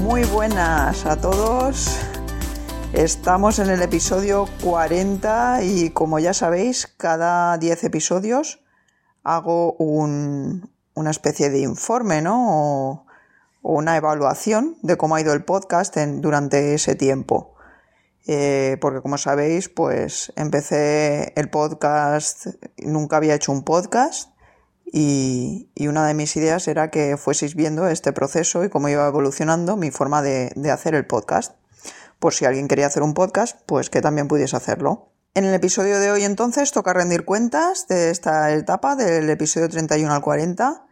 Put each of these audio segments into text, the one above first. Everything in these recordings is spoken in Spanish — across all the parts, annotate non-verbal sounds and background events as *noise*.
Muy buenas a todos. Estamos en el episodio 40 y como ya sabéis, cada 10 episodios hago una especie de informe, ¿no? O, una evaluación de cómo ha ido el podcast durante ese tiempo. Eh, porque como sabéis, pues empecé el podcast, nunca había hecho un podcast y, una de mis ideas era que fueseis viendo este proceso y cómo iba evolucionando mi forma de, hacer el podcast. Por si alguien quería hacer un podcast, pues que también pudiese hacerlo. En el episodio de hoy entonces toca rendir cuentas de esta etapa del episodio 31 al 40.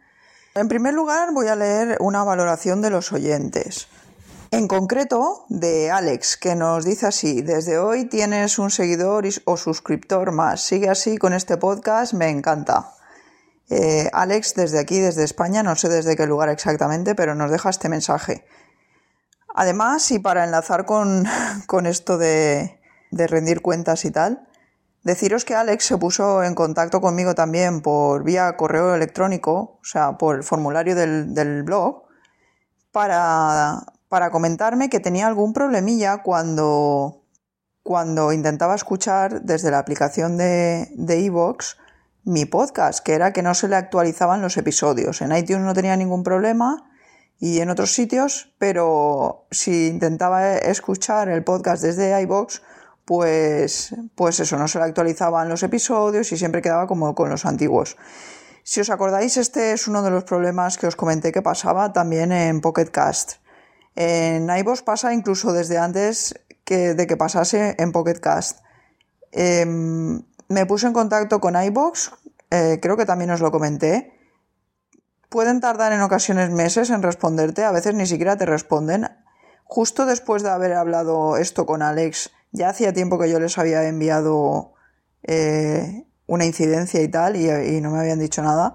En primer lugar voy a leer una valoración de los oyentes. En concreto, de Alex, que nos dice así, desde hoy tienes un seguidor o suscriptor más. Sigue así con este podcast, me encanta. Eh, Alex, desde aquí, desde España, no sé desde qué lugar exactamente, pero nos deja este mensaje. Además, y para enlazar con, *laughs* esto de, rendir cuentas y tal, deciros que Alex se puso en contacto conmigo también por vía correo electrónico, o sea, por el formulario del, blog, para, comentarme que tenía algún problemilla cuando, cuando intentaba escuchar desde la aplicación de iVoox mi podcast, que era que no se le actualizaban los episodios. En iTunes no tenía ningún problema y en otros sitios, pero si intentaba escuchar el podcast desde iBox, pues, pues eso, no se le actualizaban los episodios y siempre quedaba como con los antiguos. Si os acordáis, este es uno de los problemas que os comenté que pasaba también en Pocket Cast. En iVoox pasa incluso desde antes que, de que pasase en Pocket Cast. Em, me puse en contacto con iBox, eh, creo que también os lo comenté. Pueden tardar en ocasiones meses en responderte, a veces ni siquiera te responden. Justo después de haber hablado esto con Alex, ya hacía tiempo que yo les había enviado eh, una incidencia y tal, y, y no me habían dicho nada.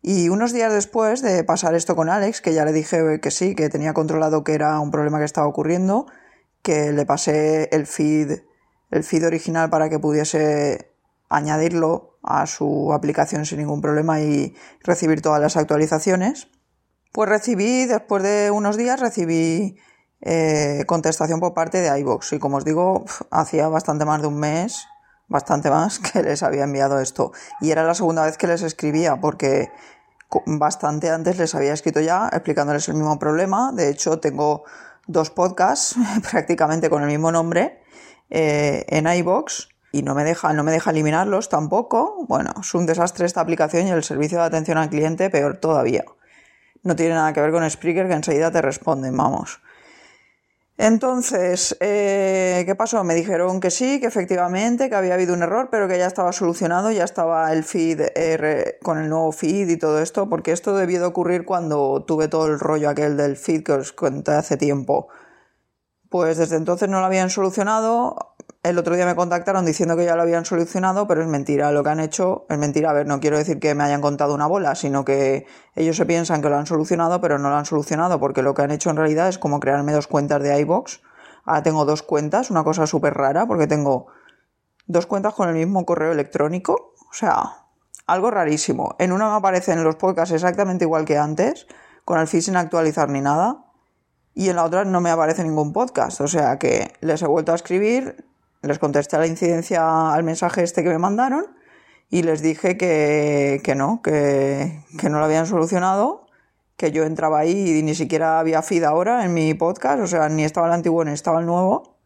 Y unos días después de pasar esto con Alex, que ya le dije que sí, que tenía controlado que era un problema que estaba ocurriendo, que le pasé el feed, el feed original para que pudiese añadirlo a su aplicación sin ningún problema y recibir todas las actualizaciones. Pues recibí, después de unos días, recibí eh, contestación por parte de iVoox y como os digo, hacía bastante más de un mes, bastante más, *laughs* que les había enviado esto. Y era la segunda vez que les escribía porque bastante antes les había escrito ya explicándoles el mismo problema. De hecho, tengo dos podcasts *laughs* prácticamente con el mismo nombre eh, en iVoox y no me deja, no me deja eliminarlos tampoco. Bueno, es un desastre esta aplicación y el servicio de atención al cliente peor todavía. No tiene nada que ver con Spreaker que enseguida te responden, vamos. Entonces, eh, ¿qué pasó? Me dijeron que sí, que efectivamente, que había habido un error, pero que ya estaba solucionado, ya estaba el feed con el nuevo feed y todo esto, porque esto debió de ocurrir cuando tuve todo el rollo aquel del feed que os conté hace tiempo. Pues desde entonces no lo habían solucionado, el otro día me contactaron diciendo que ya lo habían solucionado, pero es mentira. Lo que han hecho es mentira. A ver, no quiero decir que me hayan contado una bola, sino que ellos se piensan que lo han solucionado, pero no lo han solucionado, porque lo que han hecho en realidad es como crearme dos cuentas de iBox. Ahora tengo dos cuentas, una cosa súper rara, porque tengo dos cuentas con el mismo correo electrónico. O sea, algo rarísimo. En una me aparecen los podcasts exactamente igual que antes, con el feed sin actualizar ni nada. Y en la otra no me aparece ningún podcast. O sea que les he vuelto a escribir, les contesté a la incidencia al mensaje este que me mandaron y les dije que, no, que, no lo habían solucionado, que yo entraba ahí y ni siquiera había feed ahora en mi podcast, o sea, ni estaba el antiguo ni estaba el nuevo.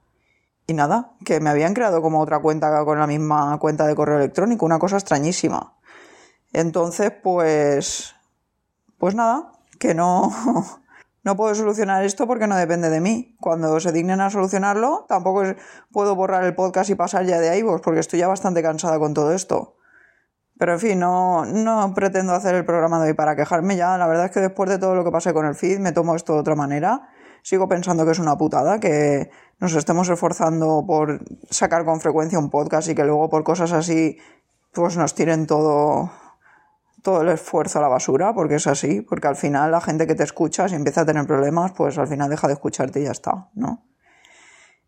Y nada, que me habían creado como otra cuenta con la misma cuenta de correo electrónico, una cosa extrañísima. Entonces, pues, pues nada, que no, *laughs* no puedo solucionar esto porque no depende de mí. Cuando se dignen a solucionarlo, tampoco puedo borrar el podcast y pasar ya de iVoox porque estoy ya bastante cansada con todo esto. Pero en fin, no, no pretendo hacer el programa de hoy para quejarme ya. La verdad es que después de todo lo que pasé con el feed, me tomo esto de otra manera. sigo pensando que es una putada que nos estemos esforzando por sacar con frecuencia un podcast y que luego por cosas así pues nos tiren todo todo el esfuerzo a la basura, porque es así, porque al final la gente que te escucha, si empieza a tener problemas, pues al final deja de escucharte y ya está, ¿no?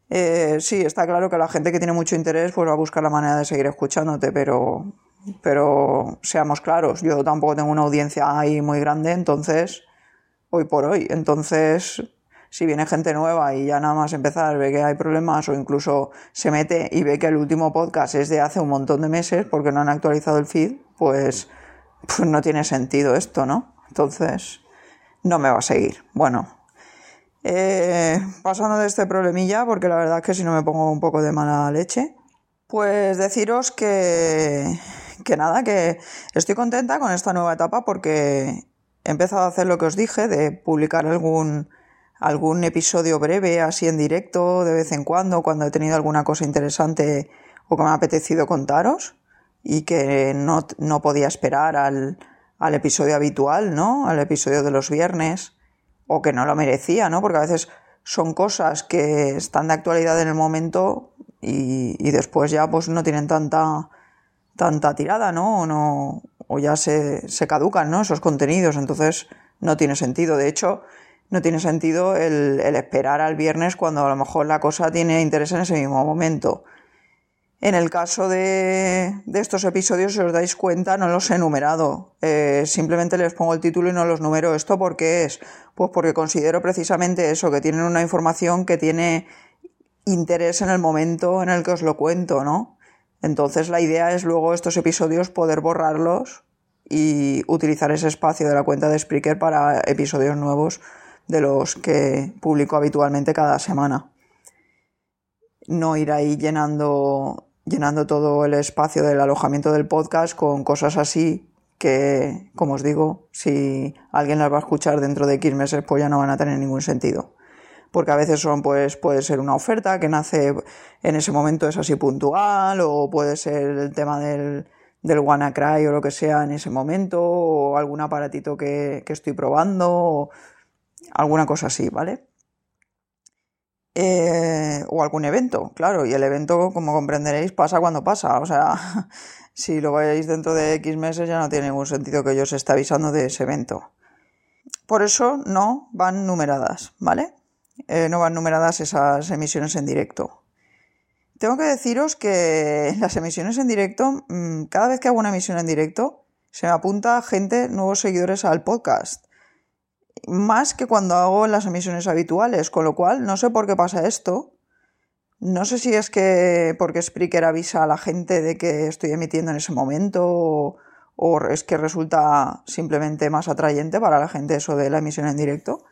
Eh, sí, está claro que la gente que tiene mucho interés pues va a buscar la manera de seguir escuchándote, pero, pero seamos claros, yo tampoco tengo una audiencia ahí muy grande, entonces, hoy por hoy, entonces, si viene gente nueva y ya nada más empezar ve que hay problemas o incluso se mete y ve que el último podcast es de hace un montón de meses porque no han actualizado el feed, pues pues no tiene sentido esto, ¿no? Entonces, no me va a seguir. Bueno, eh, pasando de este problemilla, porque la verdad es que si no me pongo un poco de mala leche, pues deciros que, que nada, que estoy contenta con esta nueva etapa porque he empezado a hacer lo que os dije, de publicar algún, algún episodio breve así en directo de vez en cuando, cuando he tenido alguna cosa interesante o que me ha apetecido contaros y que no, no podía esperar al, al, episodio habitual, ¿no? Al episodio de los viernes, o que no lo merecía, ¿no? Porque a veces son cosas que están de actualidad en el momento y, y después ya pues no tienen tanta, tanta tirada, ¿no? O, no, o ya se, se caducan, ¿no? Esos contenidos, entonces no tiene sentido. De hecho, no tiene sentido el, el esperar al viernes cuando a lo mejor la cosa tiene interés en ese mismo momento. En el caso de, estos episodios, si os dais cuenta, no los he numerado. Eh, simplemente les pongo el título y no los numero. ¿Esto por qué es? Pues porque considero precisamente eso, que tienen una información que tiene interés en el momento en el que os lo cuento, ¿no? Entonces la idea es luego estos episodios poder borrarlos y utilizar ese espacio de la cuenta de Spreaker para episodios nuevos de los que publico habitualmente cada semana no ir ahí llenando, llenando todo el espacio del alojamiento del podcast con cosas así que, como os digo, si alguien las va a escuchar dentro de X meses, pues ya no van a tener ningún sentido. Porque a veces son, pues, puede ser una oferta que nace en ese momento, es así puntual, o puede ser el tema del, del WannaCry o lo que sea en ese momento, o algún aparatito que, que estoy probando, o alguna cosa así, ¿vale? Eh, o algún evento, claro, y el evento, como comprenderéis, pasa cuando pasa. O sea, *laughs* si lo veis dentro de X meses ya no tiene ningún sentido que yo os esté avisando de ese evento. Por eso no van numeradas, ¿vale? Eh, no van numeradas esas emisiones en directo. Tengo que deciros que *laughs* las emisiones en directo, mm, cada vez que hago una emisión en directo, se me apunta gente, nuevos seguidores al podcast más que cuando hago las emisiones habituales, con lo cual no sé por qué pasa esto. No sé si es que porque Spreaker avisa a la gente de que estoy emitiendo en ese momento o, es que resulta simplemente más atrayente para la gente eso de la emisión en directo.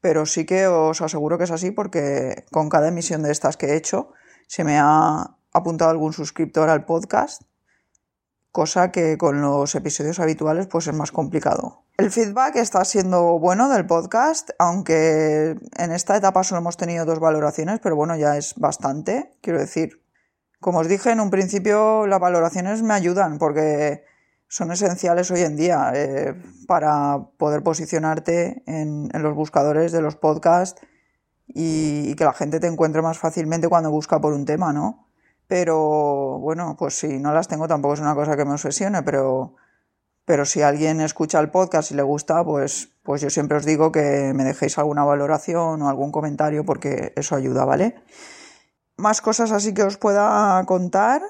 Pero sí que os aseguro que es así porque con cada emisión de estas que he hecho se me ha apuntado algún suscriptor al podcast cosa que con los episodios habituales pues es más complicado. El feedback está siendo bueno del podcast, aunque en esta etapa solo hemos tenido dos valoraciones, pero bueno, ya es bastante, quiero decir. Como os dije en un principio, las valoraciones me ayudan porque son esenciales hoy en día eh, para poder posicionarte en, los buscadores de los podcasts y, y que la gente te encuentre más fácilmente cuando busca por un tema, ¿no? Pero bueno, pues si no las tengo tampoco es una cosa que me obsesione, pero, pero si alguien escucha el podcast y le gusta, pues, pues yo siempre os digo que me dejéis alguna valoración o algún comentario porque eso ayuda, ¿vale? Más cosas así que os pueda contar.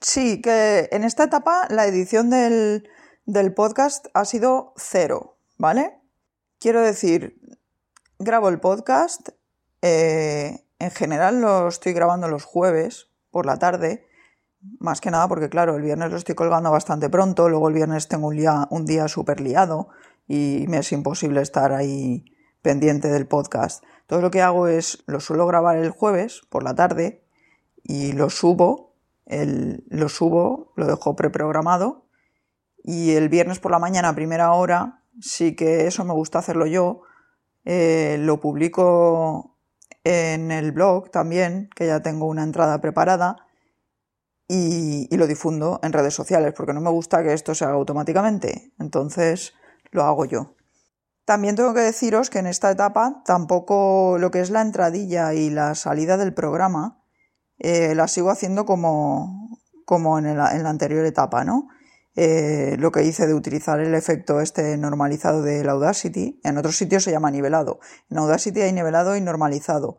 Sí, que en esta etapa la edición del, del podcast ha sido cero, ¿vale? Quiero decir, grabo el podcast, eh, en general lo estoy grabando los jueves, por la tarde, más que nada porque, claro, el viernes lo estoy colgando bastante pronto, luego el viernes tengo un día, un día súper liado y me es imposible estar ahí pendiente del podcast. Todo lo que hago es, lo suelo grabar el jueves por la tarde y lo subo, el, lo subo, lo dejo preprogramado y el viernes por la mañana a primera hora, sí que eso me gusta hacerlo yo, eh, lo publico en el blog también, que ya tengo una entrada preparada, y, lo difundo en redes sociales, porque no me gusta que esto se haga automáticamente, entonces lo hago yo. También tengo que deciros que en esta etapa tampoco lo que es la entradilla y la salida del programa eh, la sigo haciendo como, como en, la anterior etapa, ¿no? Eh, lo que hice de utilizar el efecto este normalizado del Audacity. En otros sitios se llama nivelado. En Audacity hay nivelado y normalizado.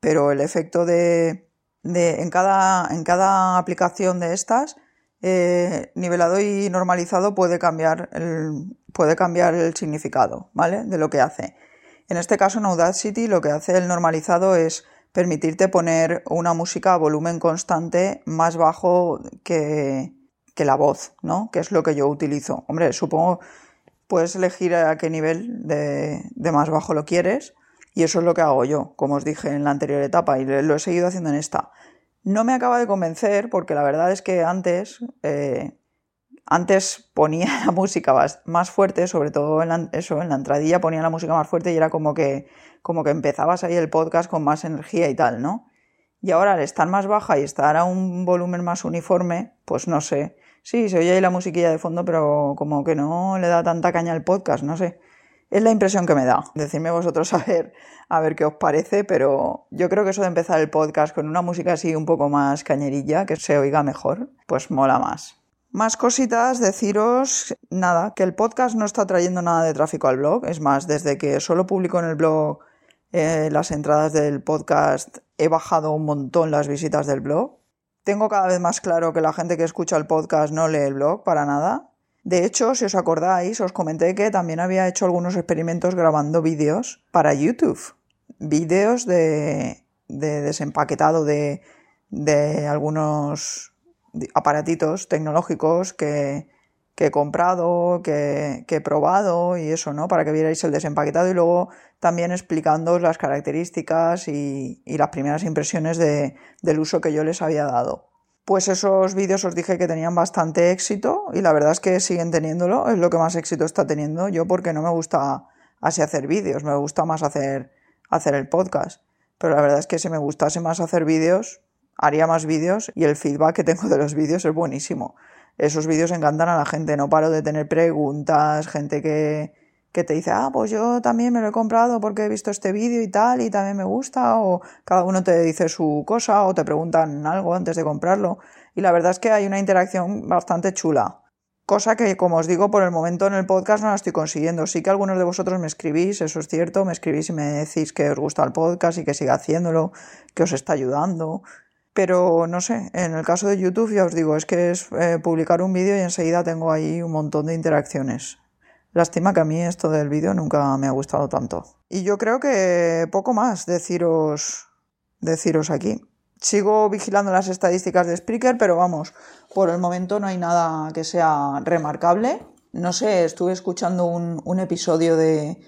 Pero el efecto de, en, cada, en cada aplicación de estas eh, nivelado y normalizado puede cambiar, el, puede cambiar el significado, ¿vale? De lo que hace. En este caso, en Audacity, lo que hace el normalizado es permitirte poner una música a volumen constante más bajo que, que la voz, ¿no? Que es lo que yo utilizo. Hombre, supongo puedes elegir a qué nivel de, más bajo lo quieres y eso es lo que hago yo, como os dije en la anterior etapa y lo he seguido haciendo en esta. No me acaba de convencer porque la verdad es que antes, eh, antes ponía *laughs* la música más fuerte, sobre todo en la, eso, en la entradilla ponía la música más fuerte y era como que, como que empezabas ahí el podcast con más energía y tal, ¿no? Y ahora al estar más baja y estar a un volumen más uniforme, pues no sé. Sí, se oye ahí la musiquilla de fondo, pero como que no le da tanta caña al podcast, no sé. Es la impresión que me da. Decidme vosotros a ver, a ver qué os parece, pero yo creo que eso de empezar el podcast con una música así un poco más cañerilla, que se oiga mejor, pues mola más. Más cositas, deciros, nada, que el podcast no está trayendo nada de tráfico al blog. Es más, desde que solo publico en el blog eh, las entradas del podcast, he bajado un montón las visitas del blog. Tengo cada vez más claro que la gente que escucha el podcast no lee el blog para nada. De hecho, si os acordáis, os comenté que también había hecho algunos experimentos grabando vídeos para YouTube. Vídeos de, desempaquetado de, algunos aparatitos tecnológicos que, he comprado, que, he probado y eso, ¿no? Para que vierais el desempaquetado y luego también explicando las características y, las primeras impresiones del uso que yo les había dado. Pues esos vídeos os dije que tenían bastante éxito y la verdad es que siguen teniéndolo, es lo que más éxito está teniendo yo porque no me gusta así hacer vídeos, me gusta más hacer, hacer el podcast. Pero la verdad es que si me gustase más hacer vídeos, haría más vídeos y el feedback que tengo de los vídeos es buenísimo. Esos vídeos encantan a la gente, no paro de tener preguntas, gente que, que te dice, ah, pues yo también me lo he comprado porque he visto este vídeo y tal, y también me gusta, o cada uno te dice su cosa, o te preguntan algo antes de comprarlo. Y la verdad es que hay una interacción bastante chula. Cosa que, como os digo, por el momento en el podcast no la estoy consiguiendo. Sí que algunos de vosotros me escribís, eso es cierto, me escribís y me decís que os gusta el podcast y que siga haciéndolo, que os está ayudando. Pero no sé, en el caso de YouTube ya os digo, es que es eh, publicar un vídeo y enseguida tengo ahí un montón de interacciones. Lástima que a mí esto del vídeo nunca me ha gustado tanto. Y yo creo que poco más deciros, deciros aquí. Sigo vigilando las estadísticas de Spreaker, pero vamos, por el momento no hay nada que sea remarcable. No sé, estuve escuchando un, episodio de,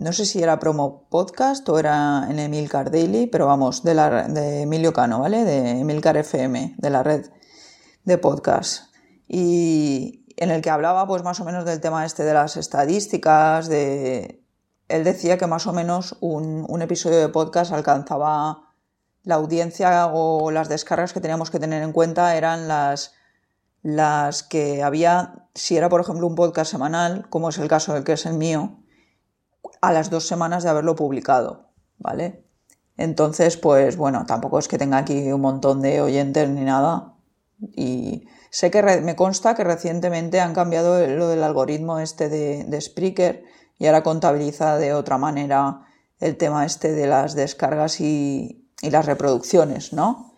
no sé si era promo podcast o era en Emilcar Daily, pero vamos, de, la, de Emilio Cano, ¿vale? De Emilcar FM, de la red de podcast. Y, en el que hablaba pues más o menos del tema este de las estadísticas, de... Él decía que más o menos un, episodio de podcast alcanzaba la audiencia o las descargas que teníamos que tener en cuenta eran las, las que había, si era por ejemplo un podcast semanal, como es el caso del que es el mío, a las dos semanas de haberlo publicado, ¿vale? Entonces, pues bueno, tampoco es que tenga aquí un montón de oyentes ni nada. Y Sé que me consta que recientemente han cambiado lo del algoritmo este de, Spreaker y ahora contabiliza de otra manera el tema este de las descargas y, y las reproducciones, ¿no?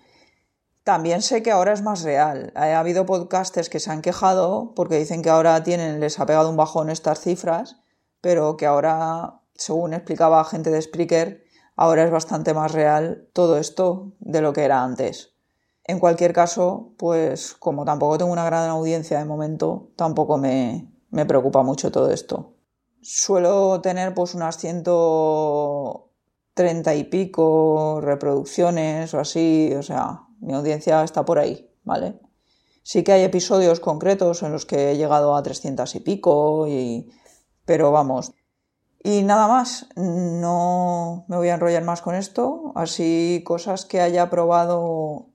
También sé que ahora es más real. Ha habido podcasters que se han quejado porque dicen que ahora tienen, les ha pegado un bajón estas cifras, pero que ahora, según explicaba gente de Spreaker, ahora es bastante más real todo esto de lo que era antes. En cualquier caso, pues como tampoco tengo una gran audiencia de momento, tampoco me, preocupa mucho todo esto. Suelo tener pues unas 130 y pico reproducciones o así, o sea, mi audiencia está por ahí, ¿vale? Sí que hay episodios concretos en los que he llegado a 300 y pico, y... pero vamos. Y nada más, no me voy a enrollar más con esto, así cosas que haya probado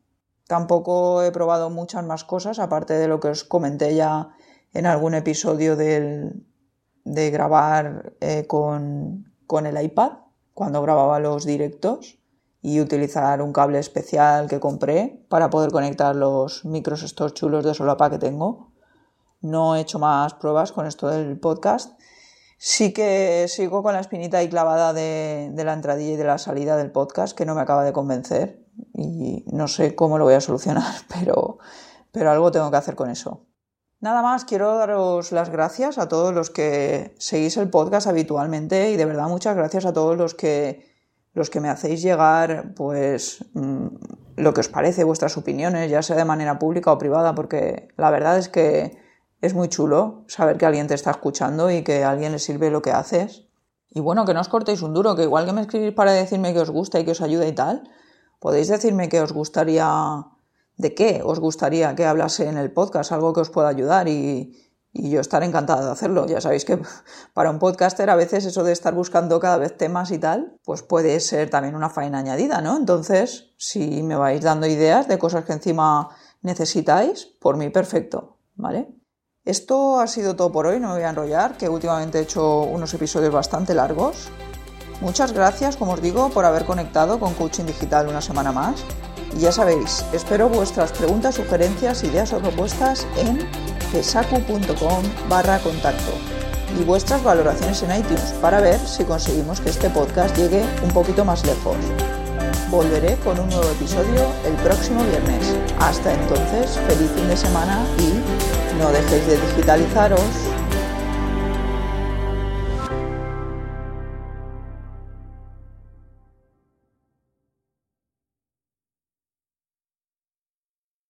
Tampoco he probado muchas más cosas, aparte de lo que os comenté ya en algún episodio del, de grabar eh, con, con el iPad cuando grababa los directos y utilizar un cable especial que compré para poder conectar los micros estos chulos de solapa que tengo. No he hecho más pruebas con esto del podcast. Sí que sigo con la espinita ahí clavada de, la entradilla y de la salida del podcast que no me acaba de convencer y no sé cómo lo voy a solucionar, *laughs* pero, pero algo tengo que hacer con eso. Nada más, quiero daros las gracias a todos los que seguís el podcast habitualmente y de verdad muchas gracias a todos los que, los que me hacéis llegar pues mm, lo que os parece, vuestras opiniones, ya sea de manera pública o privada, porque la verdad es que es muy chulo saber que alguien te está escuchando y que a alguien le sirve lo que haces. Y bueno, que no os cortéis un duro, que igual que me escribís para decirme que os gusta y que os ayuda y tal, podéis decirme que os gustaría de qué os gustaría que hablase en el podcast, algo que os pueda ayudar y, yo estaré encantada de hacerlo. Ya sabéis que *laughs* para un podcaster a veces eso de estar buscando cada vez temas y tal, pues puede ser también una faena añadida, ¿no? Entonces, si me vais dando ideas de cosas que encima necesitáis, por mí perfecto, ¿vale? Esto ha sido todo por hoy, no me voy a enrollar, que últimamente he hecho unos episodios bastante largos. Muchas gracias, como os digo, por haber conectado con Coaching Digital una semana más y ya sabéis, espero vuestras preguntas, sugerencias, ideas o propuestas en pesacu.com barra contacto y vuestras valoraciones en iTunes para ver si conseguimos que este podcast llegue un poquito más lejos. Volveré con un nuevo episodio el próximo viernes. Hasta entonces, feliz fin de semana y no dejéis de digitalizaros.